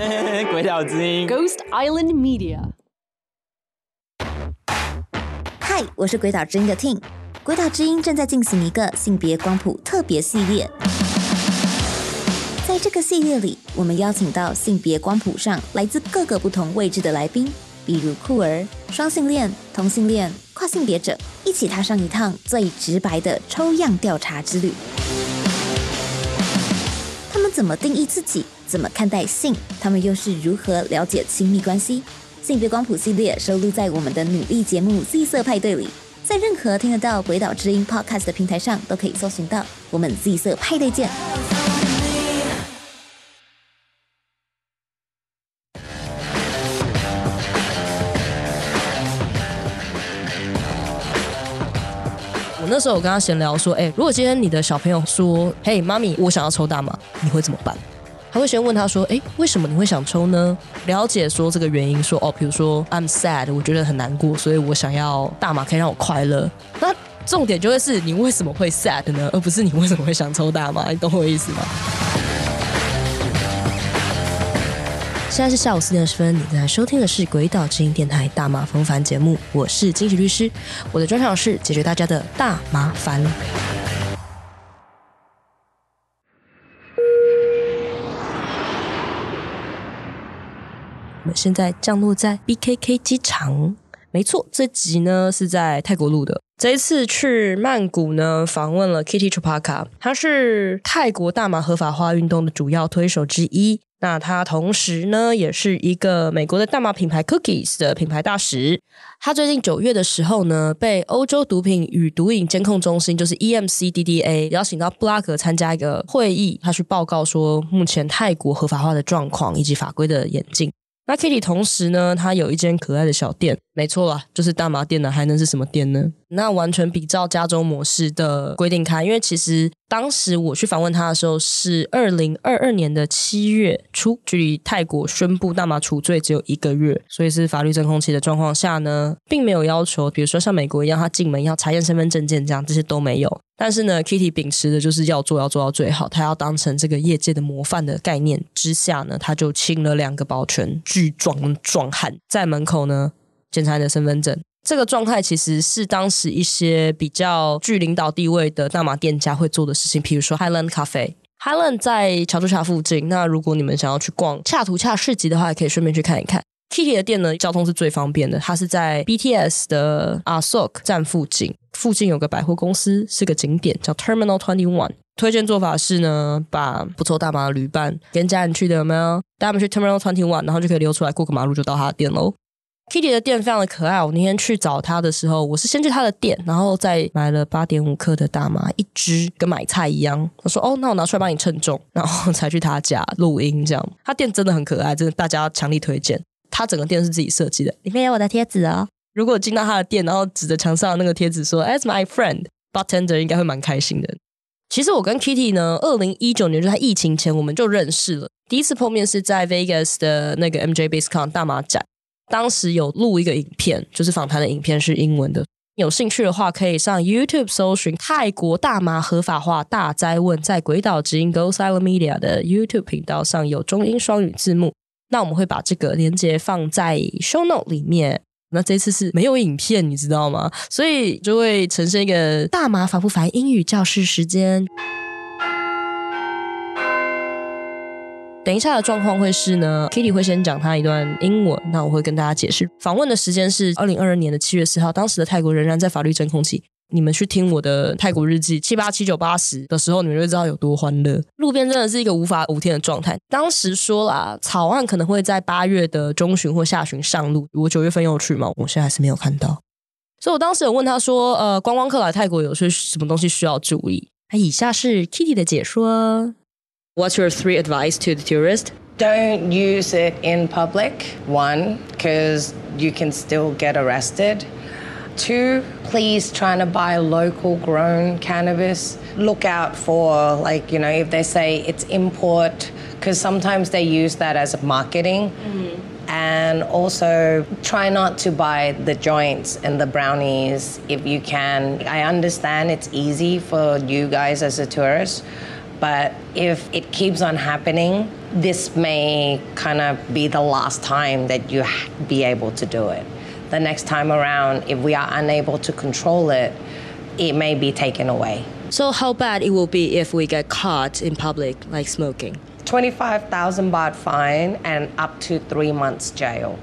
鬼岛之音 Ghost Island Media。嗨，我是鬼岛之音的 Ting。鬼岛之音正在进行一个性别光谱特别系列，在这个系列里，我们邀请到性别光谱上来自各个不同位置的来宾，比如酷儿、双性恋、同性恋、跨性别者，一起踏上一趟最直白的抽样调查之旅。他们怎么定义自己？怎么看待性？他们又是如何了解亲密关系？性别光谱系列收录在我们的努力节目《Z 色派对》里，在任何听得到《鬼岛之音》Podcast 的平台上都可以搜寻到。我们 Z 色派对见！我那时候我跟他闲聊说，哎、如果今天你的小朋友说，嘿，妈咪，我想要抽大麻，你会怎么办？他会先问他说，哎、为什么你会想抽呢？了解说这个原因，说哦，比如说 I'm sad，我觉得很难过，所以我想要大麻可以让我快乐。那重点就会是你为什么会 sad 呢，而不是你为什么会想抽大麻，你懂我意思吗？现在是下午四点十分，你在收听的是《鬼岛之音电台大麻风烦》节目，我是金喜律师，我的专长是解决大家的大麻烦。我们现在降落在 BKK 机场，没错，这集呢是在泰国录的。这一次去曼谷呢，访问了 Kitty Chupaka，他是泰国大麻合法化运动的主要推手之一。那他同时呢，也是一个美国的大麻品牌 Cookies 的品牌大使。他最近九月的时候呢，被欧洲毒品与毒瘾监控中心，就是 EMCDDA 邀请到布拉格参加一个会议，他去报告说目前泰国合法化的状况以及法规的演进。那 Kitty 同时呢，她有一间可爱的小店，没错啦，就是大麻店呢，还能是什么店呢？那完全比照加州模式的规定开，因为其实当时我去访问他的时候是二零二二年的七月初，距离泰国宣布大麻除罪只有一个月，所以是法律真空期的状况下呢，并没有要求，比如说像美国一样，他进门要查验身份证件这样，这些都没有。但是呢，Kitty 秉持的就是要做要做到最好，他要当成这个业界的模范的概念之下呢，他就请了两个保全巨壮壮汉在门口呢检查你的身份证。这个状态其实是当时一些比较具领导地位的大马店家会做的事情，比如说 Highland Cafe。Highland 在乔治卡附近，那如果你们想要去逛恰图恰市集的话，也可以顺便去看一看。Kitty 的店呢，交通是最方便的，它是在 BTS 的 Asok 站附近，附近有个百货公司，是个景点，叫 Terminal Twenty One。推荐做法是呢，把不抽大麻的旅伴跟家人去的有没有？带他们去 Terminal Twenty One，然后就可以溜出来，过个马路就到他的店喽。Kitty 的店非常的可爱。我那天去找他的时候，我是先去他的店，然后再买了八点五克的大麻一支，跟买菜一样。我说哦，那我拿出来帮你称重，然后才去他家录音。这样，他店真的很可爱，真的大家强力推荐。他整个店是自己设计的，里面有我的贴纸哦。如果进到他的店，然后指着墙上的那个贴纸说 "As my friend bartender"，应该会蛮开心的。其实我跟 Kitty 呢，二零一九年就在疫情前我们就认识了，第一次碰面是在 Vegas 的那个 MJ BaseCon 大马展，当时有录一个影片，就是访谈的影片是英文的。有兴趣的话，可以上 YouTube 搜寻泰国大麻合法化大灾问，在鬼岛之音 Go Silent Media 的 YouTube 频道上有中英双语字幕。那我们会把这个连接放在 Show Note 里面。那这次是没有影片，你知道吗？所以就会呈现一个大麻烦不烦英语教室时间。等一下的状况会是呢，Kitty 会先讲他一段英文，那我会跟大家解释。访问的时间是二零二二年的七月四号，当时的泰国仍然在法律真空期。你们去听我的泰国日记七八七九八十的时候，你们就知道有多欢乐。路边真的是一个无法无天的状态。当时说啦，草案可能会在八月的中旬或下旬上路。我九月份有去嘛，我现在还是没有看到。所以我当时有问他说，呃，观光客来泰国有些什么东西需要注意？那以下是 Kitty 的解说。What's your three advice to the tourist? Don't use it in public. One, because you can still get arrested. Two, please trying to buy local grown cannabis. Look out for, like, you know, if they say it's import, because sometimes they use that as marketing. Mm-hmm. And also try not to buy the joints and the brownies if you can. I understand it's easy for you guys as a tourist, But if it keeps on happening, this may kind of be the last time that you be able to do it The next time around, if we are unable to control it, it may be taken away. So how bad it will be if we get caught in public like smoking? 25,000 baht fine and up to three months jail.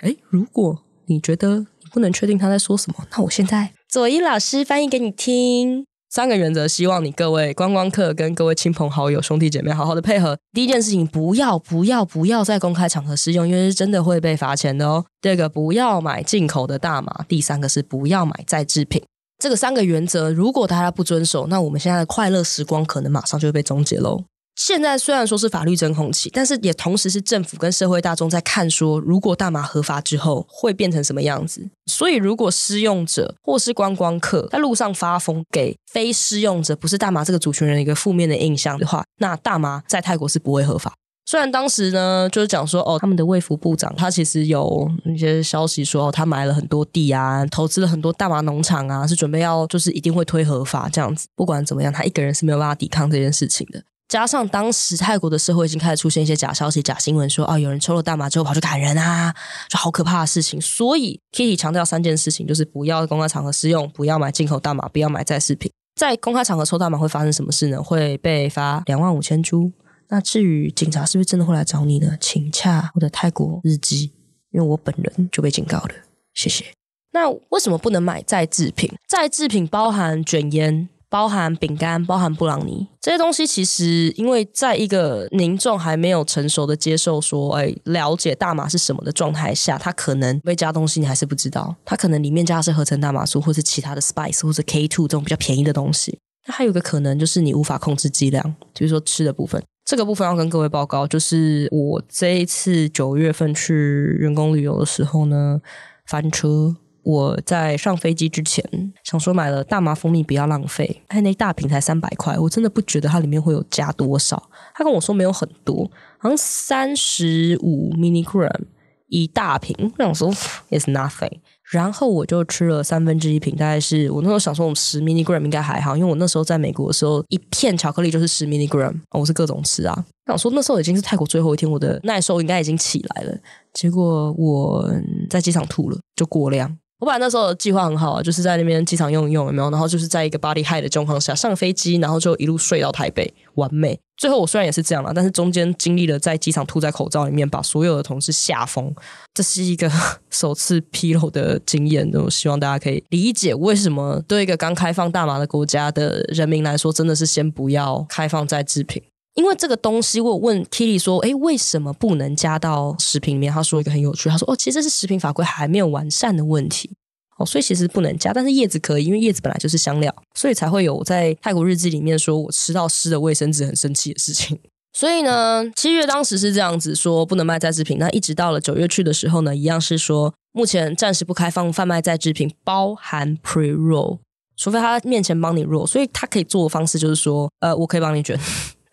哎，如果你觉得你不能确定他在说什么，那我现在左一老师翻译给你听。 三个原则，希望你各位观光客跟各位亲朋好友、兄弟姐妹好好的配合。第一件事情，不要不要不要在公开场合使用，因为是真的会被罚钱的哦。第二个，不要买进口的大麻。第三个是不要买再制品。这个三个原则，如果大家不遵守，那我们现在的快乐时光可能马上就会被终结喽。现在虽然说是法律真空期，但是也同时是政府跟社会大众在看说，如果大麻合法之后会变成什么样子。所以，如果施用者或是观光客在路上发疯，给非施用者不是大麻这个主权人一个负面的印象的话，那大麻在泰国是不会合法。虽然当时呢，就是讲说，哦，他们的卫福部长他其实有一些消息说，他买了很多地啊，投资了很多大麻农场啊，是准备要就是一定会推合法这样子。不管怎么样，他一个人是没有办法抵抗这件事情的。加上当时泰国的社会已经开始出现一些假消息、假新闻，说哦有人抽了大麻之后跑去砍人啊，就好可怕的事情。所以 Kitty 强调三件事情，就是不要公开场合使用，不要买进口大麻，不要买再制品。在公开场合抽大麻会发生什么事呢？会被罚两万五千铢。那至于警察是不是真的会来找你呢？请洽我的泰国日记，因为我本人就被警告了。谢谢。那为什么不能买再制品？再制品包含卷烟。包含饼干、包含布朗尼这些东西，其实因为在一个民众还没有成熟的接受说，哎，了解大麻是什么的状态下，它可能会加东西，你还是不知道。它可能里面加的是合成大麻素，或是其他的 spice，或者 K two 这种比较便宜的东西。那还有个可能就是你无法控制剂量，比如说吃的部分。这个部分要跟各位报告，就是我这一次九月份去员工旅游的时候呢，翻车。我在上飞机之前想说买了大麻蜂蜜不要浪费，哎，那大瓶才三百块，我真的不觉得它里面会有加多少。他跟我说没有很多，好像三十五 milligram 一大瓶，我想说 is nothing。然后我就吃了三分之一瓶，大概是我那时候想说，我们十 milligram 应该还好，因为我那时候在美国的时候，一片巧克力就是十 milligram，我是各种吃啊。想说那时候已经是泰国最后一天，我的耐受应该已经起来了，结果我在机场吐了，就过量。我本来那时候计划很好啊，就是在那边机场用一用，有没有？然后就是在一个 body high 的状况下上飞机，然后就一路睡到台北，完美。最后我虽然也是这样了，但是中间经历了在机场吐在口罩里面，把所有的同事吓疯，这是一个 首次披露的经验。我希望大家可以理解为什么对一个刚开放大麻的国家的人民来说，真的是先不要开放再制品。因为这个东西，我问 Kitty 说：“哎，为什么不能加到食品里面？”他说一个很有趣，他说：“哦，其实这是食品法规还没有完善的问题哦，所以其实不能加，但是叶子可以，因为叶子本来就是香料，所以才会有在泰国日记里面说我吃到湿的卫生纸很生气的事情。所以呢，七月当时是这样子说不能卖再制品，那一直到了九月去的时候呢，一样是说目前暂时不开放贩卖再制品，包含 pre roll，除非他面前帮你 roll，所以他可以做的方式就是说，呃，我可以帮你卷。”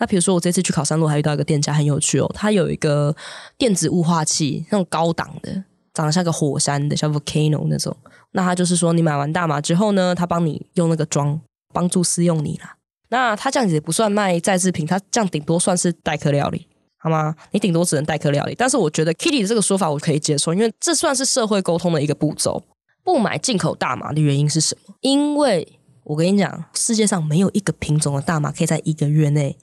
那比如说，我这次去考山路还遇到一个店家很有趣哦，他有一个电子雾化器，那种高档的，长得像个火山的，像 volcano 那种。那他就是说，你买完大麻之后呢，他帮你用那个装，帮助私用你啦。那他这样子也不算卖再制品，他这样顶多算是代客料理，好吗？你顶多只能代客料理。但是我觉得 Kitty 的这个说法我可以接受，因为这算是社会沟通的一个步骤。不买进口大麻的原因是什么？因为我跟你讲，世界上没有一个品种的大麻可以在一个月内。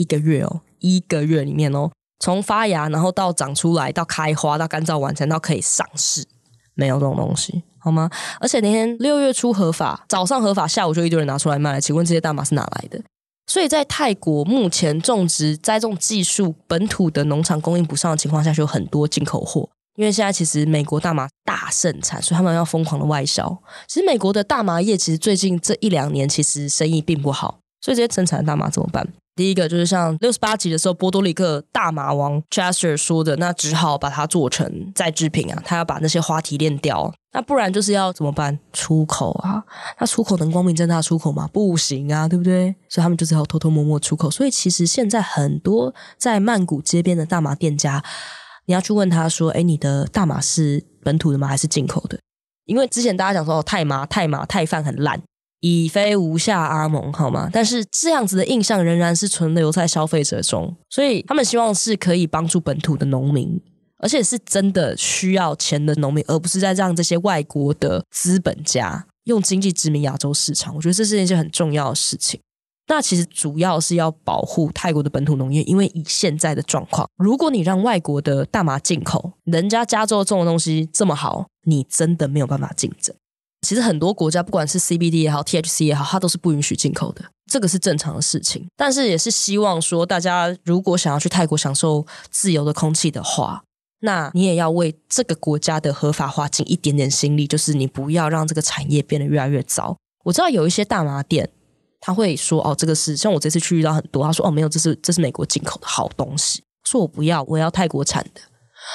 一个月哦，一个月里面哦，从发芽然后到长出来，到开花，到干燥完成，到可以上市，没有这种东西，好吗？而且那天六月初合法，早上合法，下午就一堆人拿出来卖。请问这些大麻是哪来的？所以在泰国目前种植栽种技术本土的农场供应不上的情况下，就有很多进口货。因为现在其实美国大麻大盛产，所以他们要疯狂的外销。其实美国的大麻业其实最近这一两年其实生意并不好，所以这些生产的大麻怎么办？第一个就是像六十八集的时候，波多黎各大麻王 Chester 说的，那只好把它做成再制品啊，他要把那些花提炼掉，那不然就是要怎么办？出口啊？那出口能光明正大出口吗？不行啊，对不对？所以他们就是要偷偷摸摸出口。所以其实现在很多在曼谷街边的大麻店家，你要去问他说：“哎，你的大麻是本土的吗？还是进口的？”因为之前大家讲说，哦，泰麻、泰麻、泰饭很烂。已非无下阿蒙，好吗？但是这样子的印象仍然是存留在消费者中，所以他们希望是可以帮助本土的农民，而且是真的需要钱的农民，而不是在让这些外国的资本家用经济殖民亚洲市场。我觉得这是一件很重要的事情。那其实主要是要保护泰国的本土农业，因为以现在的状况，如果你让外国的大麻进口，人家加州种的东西这么好，你真的没有办法竞争。其实很多国家，不管是 CBD 也好，THC 也好，它都是不允许进口的，这个是正常的事情。但是也是希望说，大家如果想要去泰国享受自由的空气的话，那你也要为这个国家的合法化尽一点点心力，就是你不要让这个产业变得越来越糟。我知道有一些大麻店，他会说：“哦，这个是像我这次去遇到很多，他说哦，没有，这是这是美国进口的好东西。”说我不要，我要泰国产的。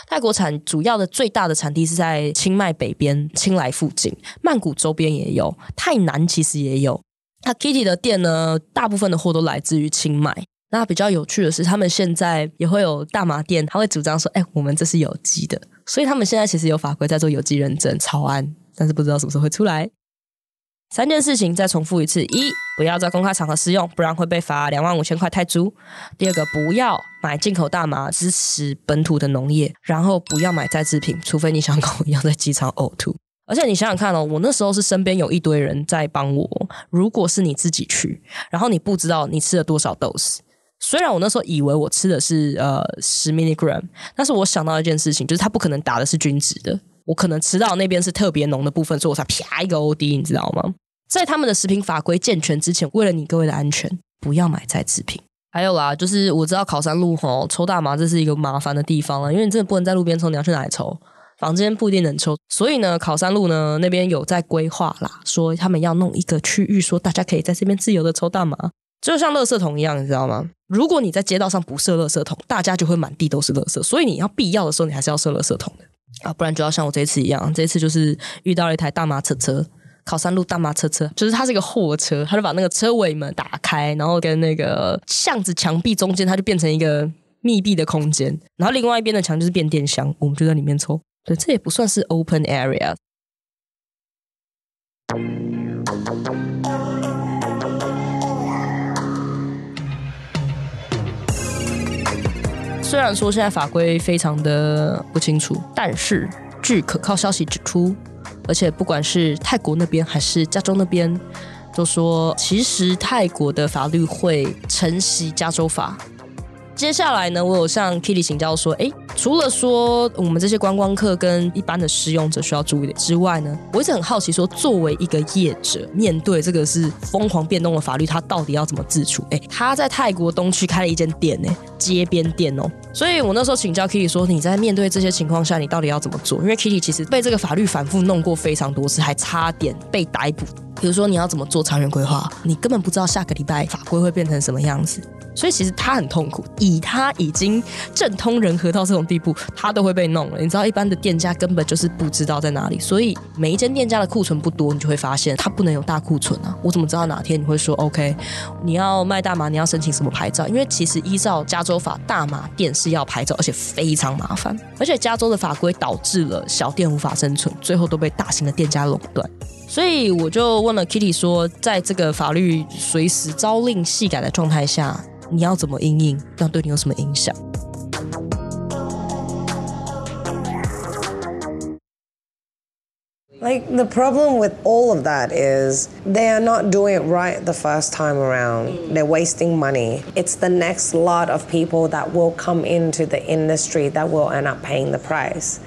泰国产主要的最大的产地是在清迈北边、清莱附近、曼谷周边也有，泰南其实也有。那 Kitty 的店呢，大部分的货都来自于清迈。那比较有趣的是，他们现在也会有大麻店，他会主张说：“哎，我们这是有机的。”所以他们现在其实有法规在做有机认证、草案，但是不知道什么时候会出来。三件事情再重复一次：一，不要在公开场合使用，不然会被罚两万五千块泰铢；第二个，不要买进口大麻，支持本土的农业；然后不要买再制品，除非你想跟我一样在机场呕吐。而且你想想看哦，我那时候是身边有一堆人在帮我。如果是你自己去，然后你不知道你吃了多少 dose，虽然我那时候以为我吃的是呃十 milligram，但是我想到一件事情，就是它不可能打的是均值的。我可能吃到那边是特别浓的部分，所以我才啪一个 OD，你知道吗？在他们的食品法规健全之前，为了你各位的安全，不要买再制品。还有啦，就是我知道考山路吼抽大麻这是一个麻烦的地方了，因为你真的不能在路边抽，你要去哪里抽？房间不一定能抽，所以呢，考山路呢那边有在规划啦，说他们要弄一个区域，说大家可以在这边自由的抽大麻，就像垃圾桶一样，你知道吗？如果你在街道上不设垃圾桶，大家就会满地都是垃圾，所以你要必要的时候，你还是要设垃圾桶的啊，不然就要像我这次一样，这次就是遇到了一台大麻车车。考山路大马车车，就是它是一个货车，他就把那个车尾门打开，然后跟那个巷子墙壁中间，它就变成一个密闭的空间，然后另外一边的墙就是变电箱，我们就在里面抽。对，这也不算是 open area。虽然说现在法规非常的不清楚，但是据可靠消息指出。而且不管是泰国那边还是加州那边，都说其实泰国的法律会承袭加州法。接下来呢，我有向 Kitty 请教说，哎，除了说我们这些观光客跟一般的使用者需要注意的之外呢，我一直很好奇说，作为一个业者，面对这个是疯狂变动的法律，他到底要怎么自处？哎，他在泰国东区开了一间店呢，街边店哦。所以我那时候请教 Kitty 说，你在面对这些情况下，你到底要怎么做？因为 Kitty 其实被这个法律反复弄过非常多次，还差点被逮捕。比如说你要怎么做长远规划，你根本不知道下个礼拜法规会变成什么样子。所以其实他很痛苦，以他已经政通人和到这种地步，他都会被弄了。你知道，一般的店家根本就是不知道在哪里，所以每一间店家的库存不多，你就会发现他不能有大库存啊。我怎么知道哪天你会说 OK？你要卖大麻，你要申请什么牌照？因为其实依照加州法，大麻店是要牌照，而且非常麻烦。而且加州的法规导致了小店无法生存，最后都被大型的店家垄断。所以我就问了 Kitty 说，在这个法律随时朝令夕改的状态下。你要怎么应应？那对你有什么影响？Like the problem with all of that is they are not doing it right the first time around. They're wasting money. It's the next lot of people that will come into the industry that will end up paying the price.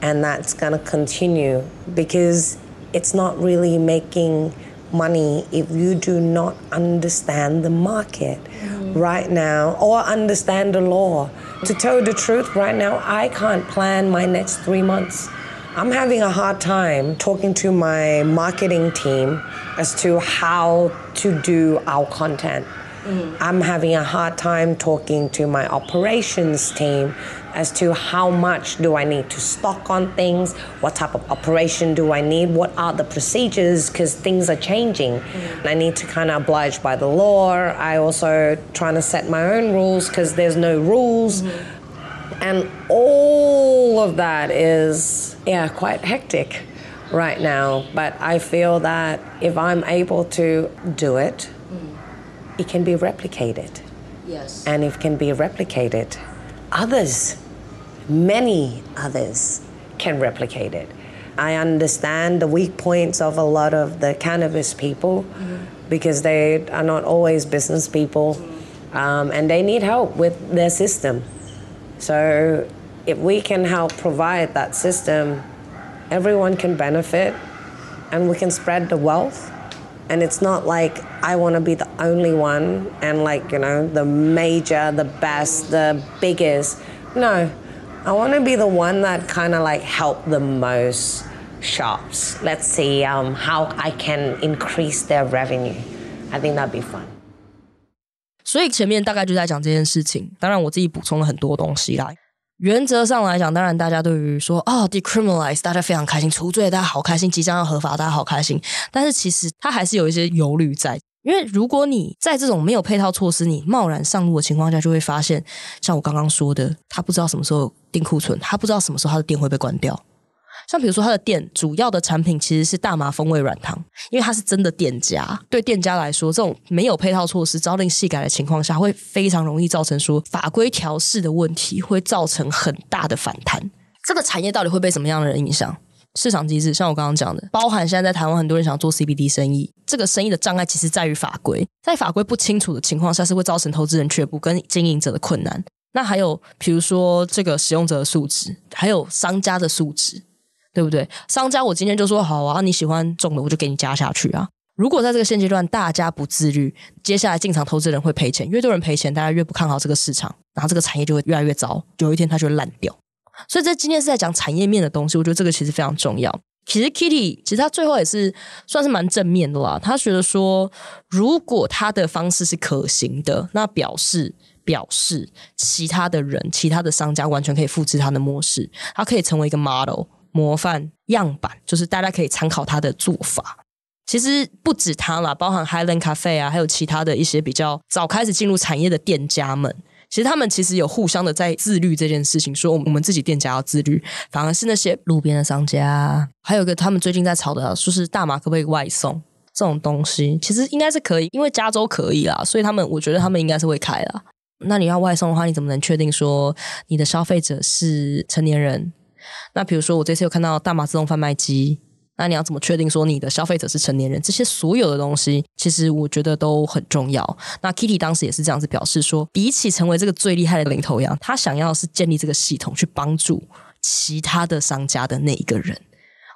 And that's going to continue because it's not really making money if you do not understand the market mm. right now or understand the law. To tell the truth, right now, I can't plan my next three months. I'm having a hard time talking to my marketing team as to how to do our content. Mm. I'm having a hard time talking to my operations team as to how much do I need to stock on things, what type of operation do I need, what are the procedures, because things are changing. Mm. I need to kind of oblige by the law. I also trying to set my own rules because there's no rules. Mm-hmm. And all of that is, yeah, quite hectic right now, but I feel that if I'm able to do it, it can be replicated. Yes. And if it can be replicated, others, many others, can replicate it. I understand the weak points of a lot of the cannabis people because they are not always business people um, and they need help with their system. So if we can help provide that system, everyone can benefit and we can spread the wealth. And it's not like I want to be the only one and like, you know, the major, the best, the biggest. No, I want to be the one that kind of like help the most shops. Let's see um, how I can increase their revenue. I think that'd be fun. 所以前面大概就在讲这件事情。当然，我自己补充了很多东西啦。原则上来讲，当然大家对于说哦 decriminalize，大家非常开心，除罪大家好开心，即将要合法，大家好开心。但是其实它还是有一些忧虑在， 因为如果你在这种没有配套措施，你贸然上路的情况下，就会发现，像我刚刚说的，他不知道什么时候订库存，他不知道什么时候他的店会被关掉。像比如说，他的店主要的产品其实是大麻风味软糖，因为他是真的店家。对店家来说，这种没有配套措施、朝令夕改的情况下，会非常容易造成说法规调试的问题，会造成很大的反弹。这个产业到底会被什么样的人影响？市场机制，像我刚刚讲的，包含现在在台湾很多人想做 CBD 生意，这个生意的障碍其实在于法规，在法规不清楚的情况下，是会造成投资人却步跟经营者的困难。那还有比如说这个使用者的素质，还有商家的素质。对不对？商家，我今天就说好啊，你喜欢种的，我就给你加下去啊。如果在这个现阶段大家不自律，接下来进场投资人会赔钱，越多人赔钱，大家越不看好这个市场，然后这个产业就会越来越糟，有一天它就会烂掉。所以这今天是在讲产业面的东西，我觉得这个其实非常重要。其实 Kitty 其实他最后也是算是蛮正面的啦，他觉得说，如果他的方式是可行的，那表示表示其他的人、其他的商家完全可以复制他的模式，他可以成为一个 model。模范样板，就是大家可以参考他的做法。其实不止他啦，包含 Highland Cafe 啊，还有其他的一些比较早开始进入产业的店家们，其实他们其实有互相的在自律这件事情。说我们自己店家要自律，反而是那些路边的商家，还有个他们最近在吵的，说是大麻可不可以外送这种东西，其实应该是可以，因为加州可以啦，所以他们我觉得他们应该是会开啦。那你要外送的话，你怎么能确定说你的消费者是成年人？那比如说，我这次有看到大麻自动贩卖机，那你要怎么确定说你的消费者是成年人？这些所有的东西，其实我觉得都很重要。那 Kitty 当时也是这样子表示说，比起成为这个最厉害的领头羊，他想要是建立这个系统，去帮助其他的商家的那一个人。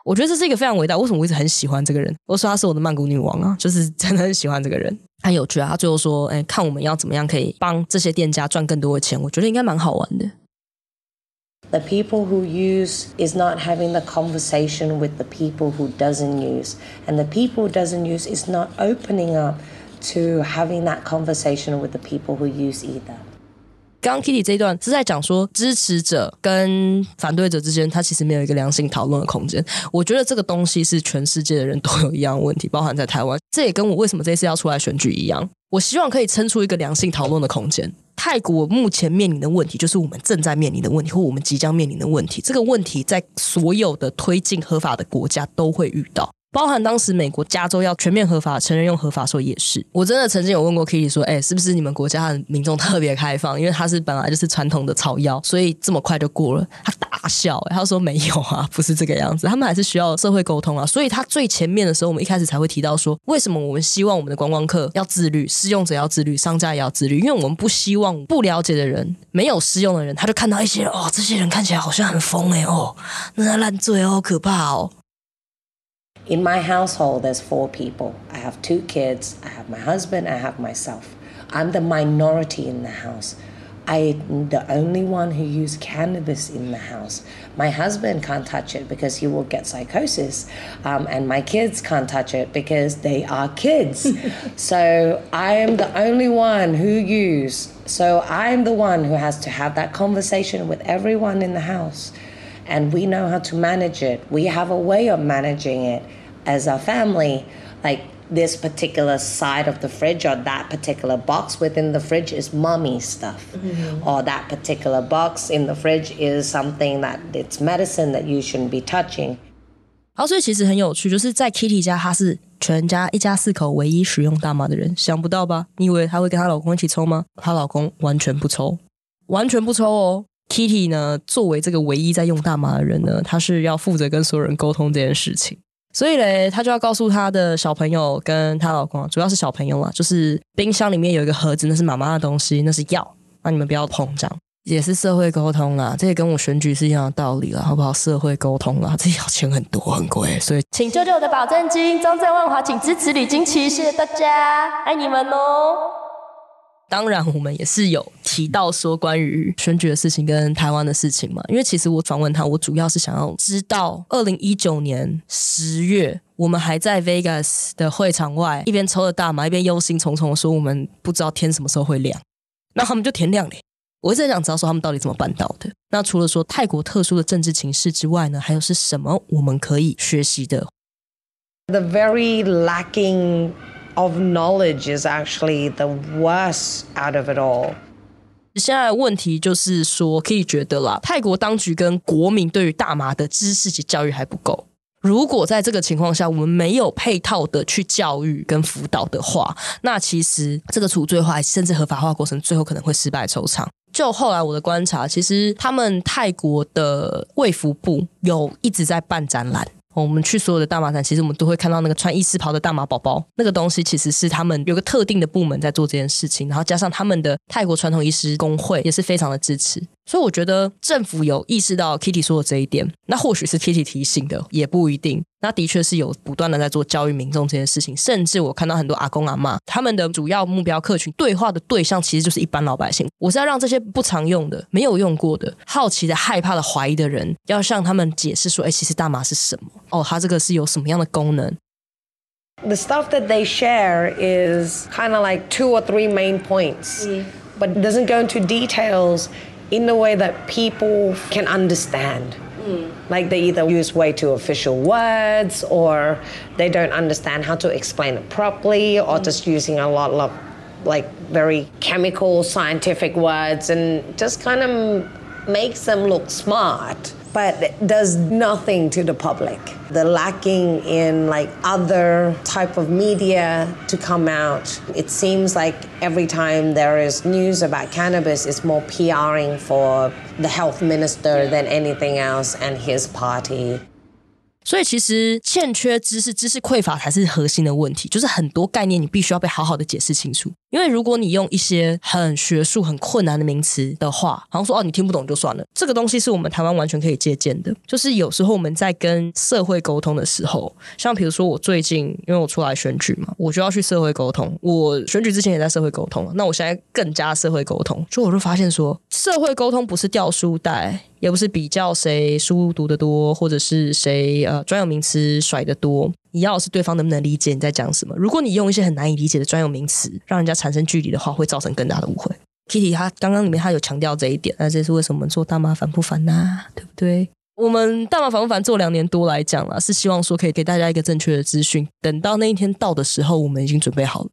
我觉得这是一个非常伟大。为什么我一直很喜欢这个人？我说她是我的曼谷女王啊，就是真的很喜欢这个人。很有趣啊！他最后说，哎，看我们要怎么样可以帮这些店家赚更多的钱。我觉得应该蛮好玩的。The people who use is not having the conversation with the people who doesn't use. And the people who doesn't use is not opening up to having that conversation with the people who use either. 刚刚 Kitty 这一段是在讲说，支持者跟反对者之间，他其实没有一个良性讨论的空间。我觉得这个东西是全世界的人都有一样的问题，包含在台湾。这也跟我为什么这次要出来选举一样。 我希望可以撑出一个良性讨论的空间。泰国目前面临的问题，就是我们正在面临的问题，或我们即将面临的问题。这个问题在所有的推进合法的国家都会遇到。包含当时美国加州要全面合法承认用合法说也是，我真的曾经有问过 Kitty 说，哎，是不是你们国家的民众特别开放？因为他是本来就是传统的草药，所以这么快就过了。他大笑，他说没有啊，不是这个样子，他们还是需要社会沟通啊。所以他最前面的时候，我们一开始才会提到说，为什么我们希望我们的观光客要自律，使用者要自律，商家也要自律，因为我们不希望不了解的人、没有试用的人，他就看到一些哦，这些人看起来好像很疯哎哦，那烂醉哦，可怕哦。In my household, there's four people. I have two kids, I have my husband, I have myself. I'm the minority in the house. I'm the only one who use cannabis in the house. My husband can't touch it because he will get psychosis, um, and my kids can't touch it because they are kids. so I am the only one who use. So I'm the one who has to have that conversation with everyone in the house, and we know how to manage it. We have a way of managing it as a family, like this particular side of the fridge or that particular box within the fridge is mommy stuff mm-hmm. or that particular box in the fridge is something that it's medicine that you shouldn't be touching 然后所以其实很有趣，就是在 Kitty 家，她是全家一家四口唯一使用大麻的人，想不到吧？你以为她会跟她老公一起抽吗？她老公完全不抽，完全不抽哦。 Kitty 呢，作为这个唯一在用大麻的人呢，她是要负责跟所有人沟通这件事情，所以嘞，她就要告诉她的小朋友跟她老公，主要是小朋友啊，就是冰箱里面有一个盒子，那是妈妈的东西，那是药，那你们不要碰这样。也是社会沟通啦，这也跟我选举是一样的道理了，好不好？社会沟通啦，这要钱很多很贵，所以请舅舅的保证金，中正万华，请支持李金奇，谢谢大家，爱你们哦。当然，我们也是有提到说关于选举的事情跟台湾的事情嘛。因为其实我访问他，我主要是想要知道，二零一九年十月，我们还在 Vegas 的会场外，一边抽着大麻，一边忧心忡忡的说我们不知道天什么时候会亮，那他们就天亮了。我一直想知道说他们到底怎么办到的。那除了说泰国特殊的政治情势之外呢，还有是什么我们可以学习的？The very lacking of knowledge is actually the worst out of it all. 现在问题就是说，可以觉得啦，泰国当局跟国民对于大麻的知识及教育还不够。如果在这个情况下，我们没有配套的去教育跟辅导的话，那其实这个除罪化甚至合法化过程，最后可能会失败收场。就后来我的观察，其实他们泰国的卫福部有一直在办展览。我们去所有的大马展，其实我们都会看到那个穿医师袍的大马宝宝，那个东西其实是他们有个特定的部门在做这件事情，然后加上他们的泰国传统医师工会也是非常的支持。所以我觉得政府有意识到 Kitty 说的这一点，那或许是 Kitty 提醒的，也不一定。那的确是有不断的在做教育民众这件事情，甚至我看到很多阿公阿妈，他们的主要目标客群对话的对象其实就是一般老百姓。我是要让这些不常用的、没有用过的、好奇的、害怕的、怀疑的人，要向他们解释说：哎，其实大麻是什么？哦，它这个是有什么样的功能？The stuff that they share is kind of like two or three main points, but doesn't go into details. In a way that people can understand. Mm. Like they either use way too official words or they don't understand how to explain it properly or mm. just using a lot of like very chemical scientific words and just kind of makes them look smart but does nothing to the public. The lacking in like other type of media to come out. It seems like every time there is news about cannabis, it's more PRing for the health minister than anything else and his party. 所以其实欠缺知识、知识匮乏才是核心的问题，就是很多概念你必须要被好好的解释清楚。 因为如果你用一些很学术、很困难的名词的话，好像说哦你听不懂就算了，这个东西是我们台湾完全可以借鉴的。就是有时候我们在跟社会沟通的时候，像比如说我最近因为我出来选举嘛，我就要去社会沟通。我选举之前也在社会沟通，那我现在更加社会沟通，就我就发现说，社会沟通不是掉书袋。也不是比较谁书读得多，或者是谁呃专有名词甩得多，你要的是对方能不能理解你在讲什么。如果你用一些很难以理解的专有名词，让人家产生距离的话，会造成更大的误会。Kitty 他刚刚里面他有强调这一点，那这是为什么做大麻烦不烦呐？对不对？我们大麻烦不烦做两年多来讲了，是希望说可以给大家一个正确的资讯，等到那一天到的时候，我们已经准备好了。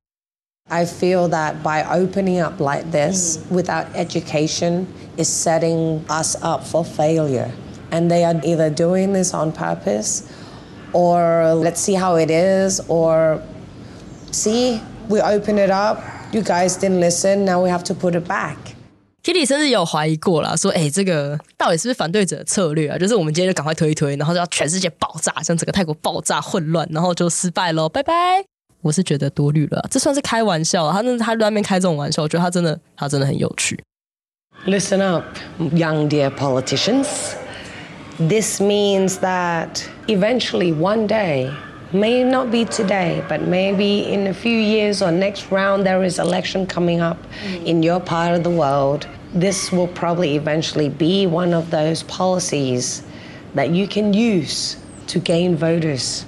I feel that by opening up like this without education is setting us up for failure. And they are either doing this on purpose or let's see how it is or see, we open it up, you guys didn't listen, now we have to put it back. Kitty 甚至有怀疑过啦，说：“哎、欸，这个到底是不是反对者的策略啊？就是我们今天就赶快推一推，然后就要全世界爆炸，像整个泰国爆炸混乱，然后就失败喽，拜拜。”我是觉得多虑了，这算是开玩笑。他那他外面开这种玩笑，我觉得他真的他真的很有趣。Listen up, young dear politicians. This means that eventually, one day, may not be today, but maybe in a few years or next round, there is election coming up in your part of the world. This will probably eventually be one of those policies that you can use to gain voters.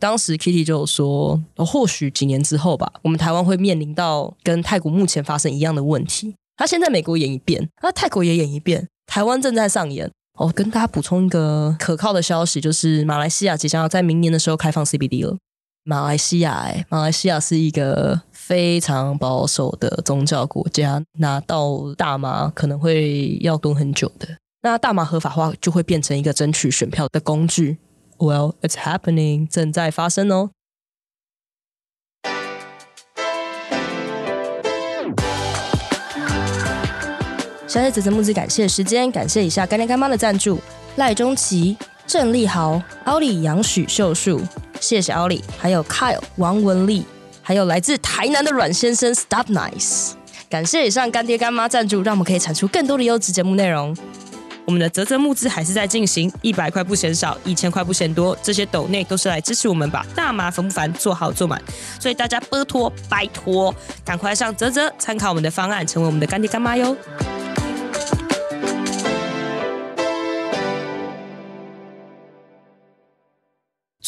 当时 Kitty 就说，或许几年之后吧，我们台湾会面临到跟泰国目前发生一样的问题。他先在美国演一遍，那泰国也演一遍，台湾正在上演。 哦，跟大家补充一个可靠的消息，就是马来西亚即将要在明年的时候开放 CBD 了。马来西亚，哎，马来西亚是一个非常保守的宗教国家，拿到大麻可能会要蹲很久的。那大麻合法化就会变成一个争取选票的工具。Well, it's happening，正在发生哦。小姐子子木子，感谢时间，感谢一下干爹干妈的赞助：赖中奇、郑立豪、奥利、杨许秀树，谢谢奥利，还有 Kyle、王文丽，还有来自台南的阮先生 Stop Nice。感谢以上干爹干妈赞助，让我们可以产出更多的优质节目内容。我们的泽泽募资还是在进行，一百块不嫌少，一千块不嫌多，这些斗内都是来支持我们把大麻烦不烦做好做满，所以大家拜托拜托，赶快上泽泽参考我们的方案，成为我们的干爹干妈哟。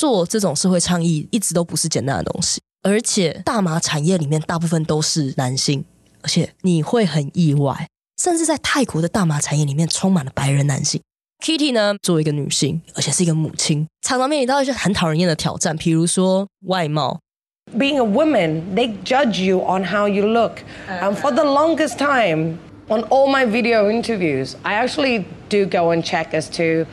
做这种社会倡议一直都不是简单的东西，而且大麻产业里面大部分都是男性，而且你会很意外，甚至在泰国的大麻产业里面充满了白人男性。Kitty 呢，作为一个女性，而且是一个母亲，常常面临到一些很讨人厌的挑战，比如说外貌。being a woman, they judge you on how you look. And for the longest time, on all my video interviews, I actually do go and check as to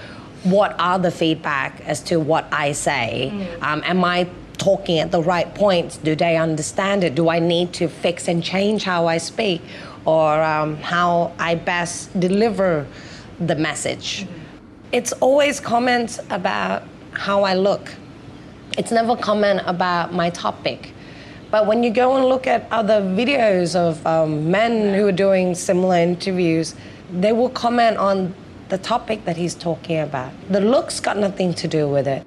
what are the feedback as to what I say. Um, am I talking at the right points? Do they understand it? Do I need to fix and change how I speak or um, how I best deliver the message? It's always comments about how I look it's never comment about my topic. But when you go and look at other videos of um, men who are doing similar interviews, they will comment on the topic that he's talking about. The looks got nothing to do with it.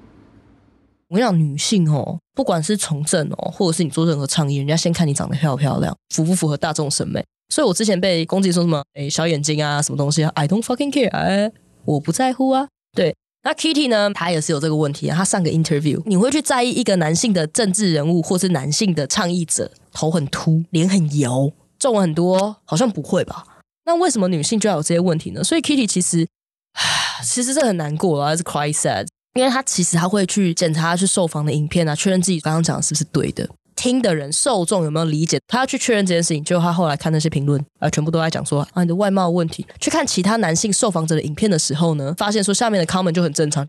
我跟你讲，女性哦，不管是从政哦，或者是你做任何倡议，人家先看你长得漂不漂亮，符不符合大众审美。所以我之前被攻击说什么，诶，小眼睛啊，什么东西啊，I don't fucking care，哎，我不在乎啊。对，那 Kitty 呢，她也是有这个问题啊。她上个 interview，你会去在意一个男性的政治人物，或是男性的倡议者，头很秃，脸很油，皱纹很多，好像不会吧？那为什么女性就要有这些问题呢？所以 Kitty 其实，其实这很难过啊，还是 quite sad。因为他其实他会去检查去受访的影片啊，确认自己刚刚讲的是不是对的，听的人受众有没有理解，他要去确认这件事情。结果他后来看那些评论啊，全部都在讲说啊你的外貌问题。去看其他男性受访者的影片的时候呢，发现说下面的 comment 就很正常。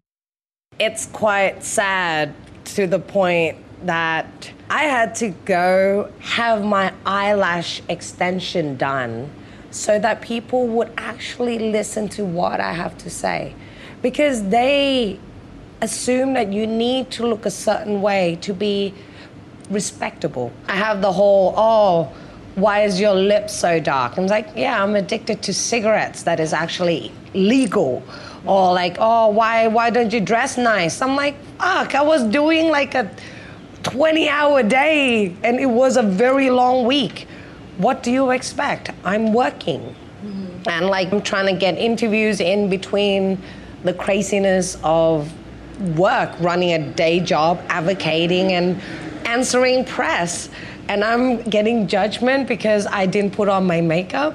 It's quite sad to the point that I had to go have my eyelash extension done so that people would actually listen to what I have to say. Because they assume that you need to look a certain way to be respectable. I have the whole, oh, why is your lip so dark? I'm like, yeah, I'm addicted to cigarettes that is actually legal. Or like, oh, why why don't you dress nice? I'm like, fuck, I was doing like a 20 hour day and it was a very long week What do you expect? I'm working. And like I'm trying to get interviews in between the craziness of work, running a day job, advocating and answering press. And I'm getting judgment because I didn't put on my makeup.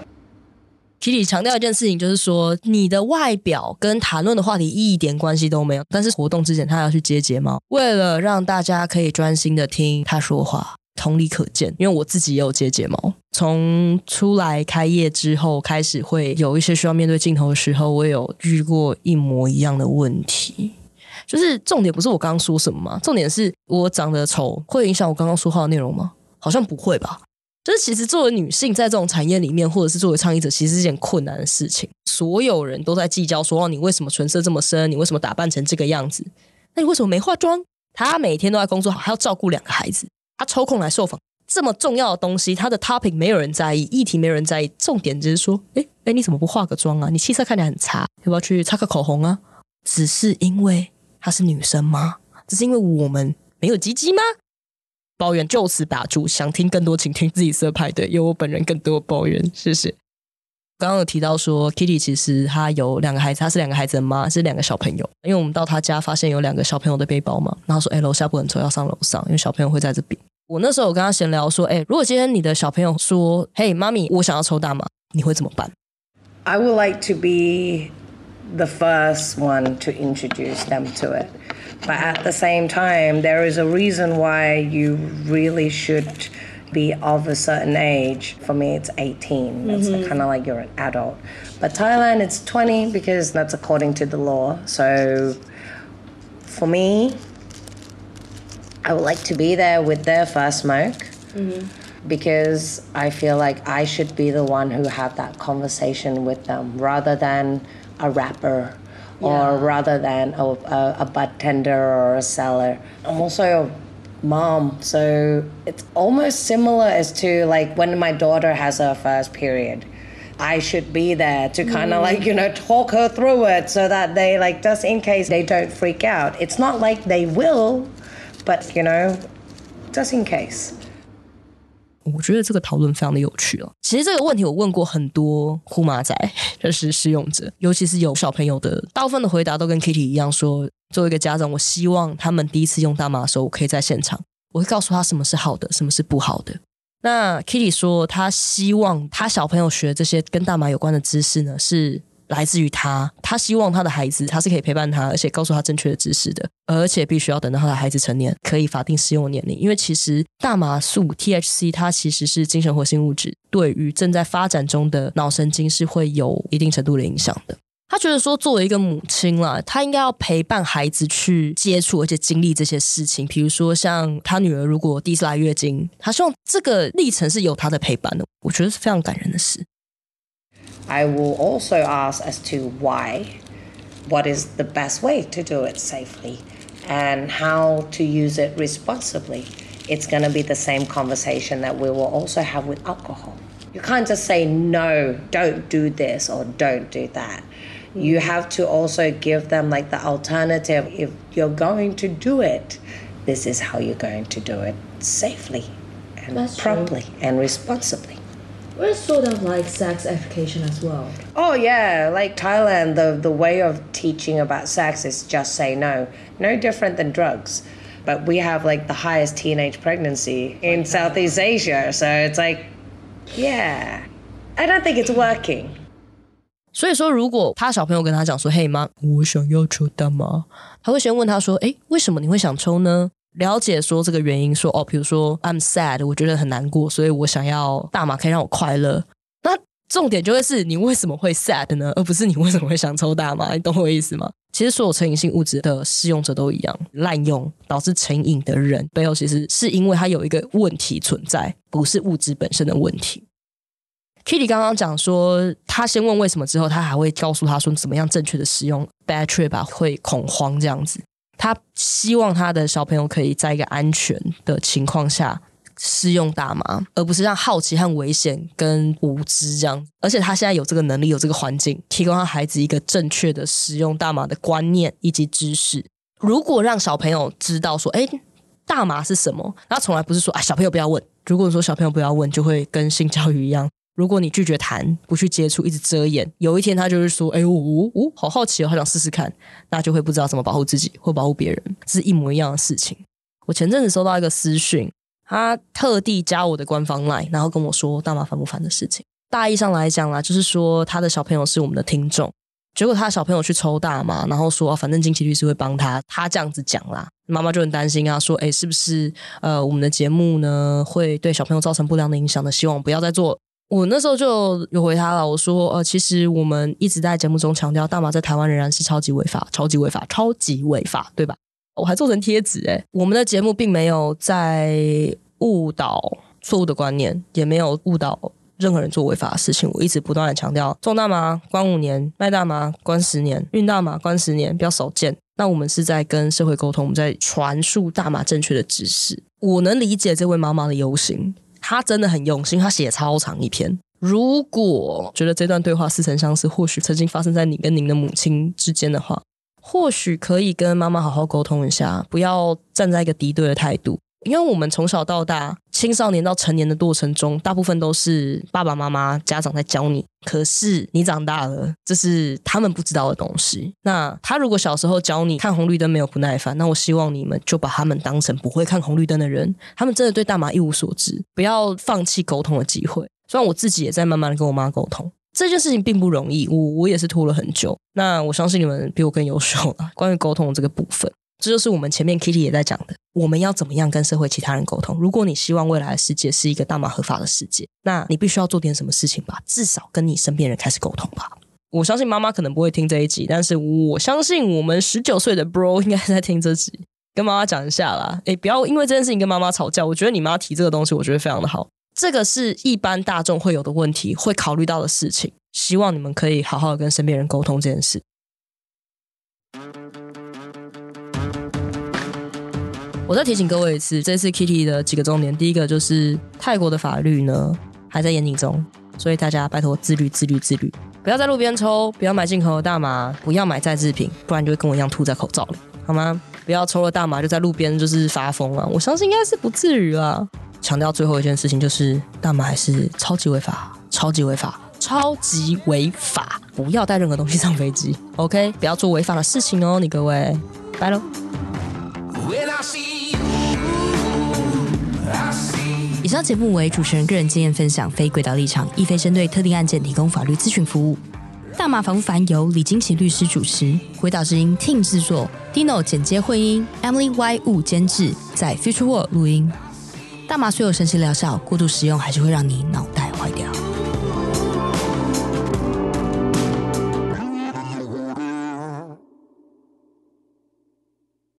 Kitty 强调一件事情，就是说你的外表跟谈论的话题一点关系都没有。但是活动之前他要去接睫毛，为了让大家可以专心的听他说话，同理可见。因为我自己也有接睫毛， 从出来开业之后开始，会有一些需要面对镜头的时候，我有遇过一模一样的问题。就是重点不是我刚刚说什么吗，重点是我长得丑会影响我刚刚说话的内容吗？好像不会吧。就是其实作为女性，在这种产业里面，或者是作为倡议者，其实是一件困难的事情。所有人都在计较说，哦，你为什么唇色这么深？你为什么打扮成这个样子？那你为什么没化妆？他每天都在工作，还要照顾两个孩子，他抽空来受访，这么重要的东西，他的 topic 没有人在意，议题没有人在意，重点只是说，哎哎，你怎么不化个妆啊？你气色看起来很差，要不要去擦个口红啊？只是因为她是女生吗？只是因为我们没有鸡鸡吗？抱怨就此打住，想听更多，请听自己色派对，有我本人更多抱怨，谢谢。刚刚有提到说，Kitty 其实她有两个孩子，她是两个孩子的妈，是两个小朋友。因为我们到她家发现有两个小朋友的背包嘛，然后说，哎，楼下不能抽，要上楼上，因为小朋友会在这边。我那时候有跟她闲聊说，哎，如果今天你的小朋友说，嘿，妈咪，我想要抽大麻，你会怎么办？ I would like to be the first one to introduce them to it. But at the same time, there is a reason why you really should be of a certain age. For me, it's 18. It's kind of like you're an adult. But Thailand, it's 20 because that's according to the law. So for me, I would like to be there with their first smoke mm-hmm. because I feel like I should be the one who have that conversation with them rather than a rapper or rather than a, a, a bud tender or a seller. I'm also a mom, so it's almost similar as to like when my daughter has her first period. I should be there to kind of mm. like, you know, talk her through it so that they like, just in case they don't freak out. It's not like they will, but you know, just in case. 我觉得这个讨论非常的有趣哦。其实这个问题我问过很多呼马仔，就是使用者，尤其是有小朋友的，大部分的回答都跟 Kitty 一样说，作为一个家长，我希望他们第一次用大麻的时候，我可以在现场，我会告诉他什么是好的，什么是不好的。那 Kitty 说，他希望他小朋友学这些跟大麻有关的知识呢，是来自于他，他希望他的孩子他是可以陪伴他，而且告诉他正确的知识的，而且必须要等到他的孩子成年，可以法定适用年龄。因为其实大麻素 THC 它其实是精神活性物质，对于正在发展中的脑神经是会有一定程度的影响的。他觉得说，作为一个母亲啦，他应该要陪伴孩子去接触，而且经历这些事情。比如说，像他女儿如果第一次来月经，他希望这个历程是有他的陪伴的。我觉得是非常感人的事。I will also ask as to why, what is the best way to do it safely, and how to use it responsibly. It's going to be the same conversation that we will also have with alcohol. You can't just say, no, don't do this or don't do that. You have to also give them like the alternative. If you're going to do it, this is how you're going to do it safely and That's true. properly and responsibly We're sort of like sex education as well. Oh yeah, like Thailand, the the way of teaching about sex is just say no. No different than drugs. But we have like the highest teenage pregnancy in Southeast Asia, so it's like yeah. I don't think it's working. 所以说，如果他小朋友跟他讲说：“嘿妈，我想要抽大麻。”他会先问他说：“诶，为什么你会想抽呢？” 了解说这个原因，说哦，比如说 I'm sad，我觉得很难过，所以我想要大麻可以让我快乐。那重点就会是你为什么会 sad 呢？而不是你为什么会想抽大麻？你懂我意思吗？其实所有成瘾性物质的使用者都一样，滥用导致成瘾的人背后其实是因为他有一个问题存在，不是物质本身的问题。Kitty 刚刚讲说，他先问为什么之后，他还会告诉他说怎么样正确的使用 bad trip 啊，会恐慌这样子。他希望他的小朋友可以在一个安全的情况下试用大麻，而不是让好奇和危险跟无知这样。而且他现在有这个能力，有这个环境，提供他孩子一个正确的使用大麻的观念以及知识。如果让小朋友知道说，哎，大麻是什么，然后从来不是说啊，小朋友不要问。如果说小朋友不要问，就会跟性教育一样。如果你拒绝谈、不去接触、一直遮掩，有一天他就是说：“哎呦，我我好好奇哦，好想试试看。”那就会不知道怎么保护自己或保护别人，这是一模一样的事情。我前阵子收到一个私讯，他特地加我的官方 line，然后跟我说大麻烦不烦的事情。大意上来讲啦，就是说他的小朋友是我们的听众，结果他的小朋友去抽大麻，然后说、反正经期律师会帮他，他这样子讲啦，妈妈就很担心啊，说：“哎，是不是呃我们的节目呢会对小朋友造成不良的影响呢？希望不要再做。”我那时候就有回他了，我说：“呃，其实我们一直在节目中强调，大麻在台湾仍然是超级违法、超级违法、超级违法，对吧？”我还做成贴纸诶，我们的节目并没有在误导错误的观念，也没有误导任何人做违法的事情。我一直不断的强调，种大麻关五年，卖大麻关十年，运大麻关十年，比较少见。那我们是在跟社会沟通，我们在传述大麻正确的知识。我能理解这位妈妈的忧心，他真的很用心，他写超长一篇。如果觉得这段对话似曾相识，或许曾经发生在你跟您的母亲之间的话，或许可以跟妈妈好好沟通一下，不要站在一个敌对的态度。因为我们从小到大，青少年到成年的过程中，大部分都是爸爸妈妈、家长在教你。可是你长大了，这是他们不知道的东西。那他如果小时候教你看红绿灯没有不耐烦，那我希望你们就把他们当成不会看红绿灯的人。他们真的对大麻一无所知，不要放弃沟通的机会。虽然我自己也在慢慢的跟我妈沟通，这件事情并不容易，我我也是拖了很久。那我相信你们比我更优秀啊，关于沟通的这个部分。这就是我们前面 Kitty 也在讲的，我们要怎么样跟社会其他人沟通。如果你希望未来的世界是一个大麻合法的世界，那你必须要做点什么事情吧，至少跟你身边人开始沟通吧。我相信妈妈可能不会听这一集，但是我相信我们十九岁的 bro 应该在听这集，跟妈妈讲一下啦。诶，不要因为这件事情跟妈妈吵架。我觉得你妈提这个东西，我觉得非常的好。这个是一般大众会有的问题，会考虑到的事情。希望你们可以好好的跟身边人沟通这件事。我再提醒各位一次，这次 Kitty 的几个重点，第一个就是泰国的法律呢还在严谨中，所以大家拜托自律、自律、自律，不要在路边抽，不要买进口的大麻，不要买再制品，不然就会跟我一样吐在口罩里，好吗？不要抽了大麻就在路边就是发疯啊！我相信应该是不至于啊。强调最后一件事情就是大麻还是超级违法，超级违法，超级违法，不要带任何东西上飞机，OK？不要做违法的事情哦，你各位，拜喽。以上节目为主持人个人经验分享，非轨道立场，亦非针对特定案件提供法律咨询服务。大麻防烦由李金奇律师主持，轨道之音 Team 制作，Dino 剪接混音，Emily Y 物监制，在 Future World 录音。大麻虽有神奇疗效，过度使用还是会让你脑袋。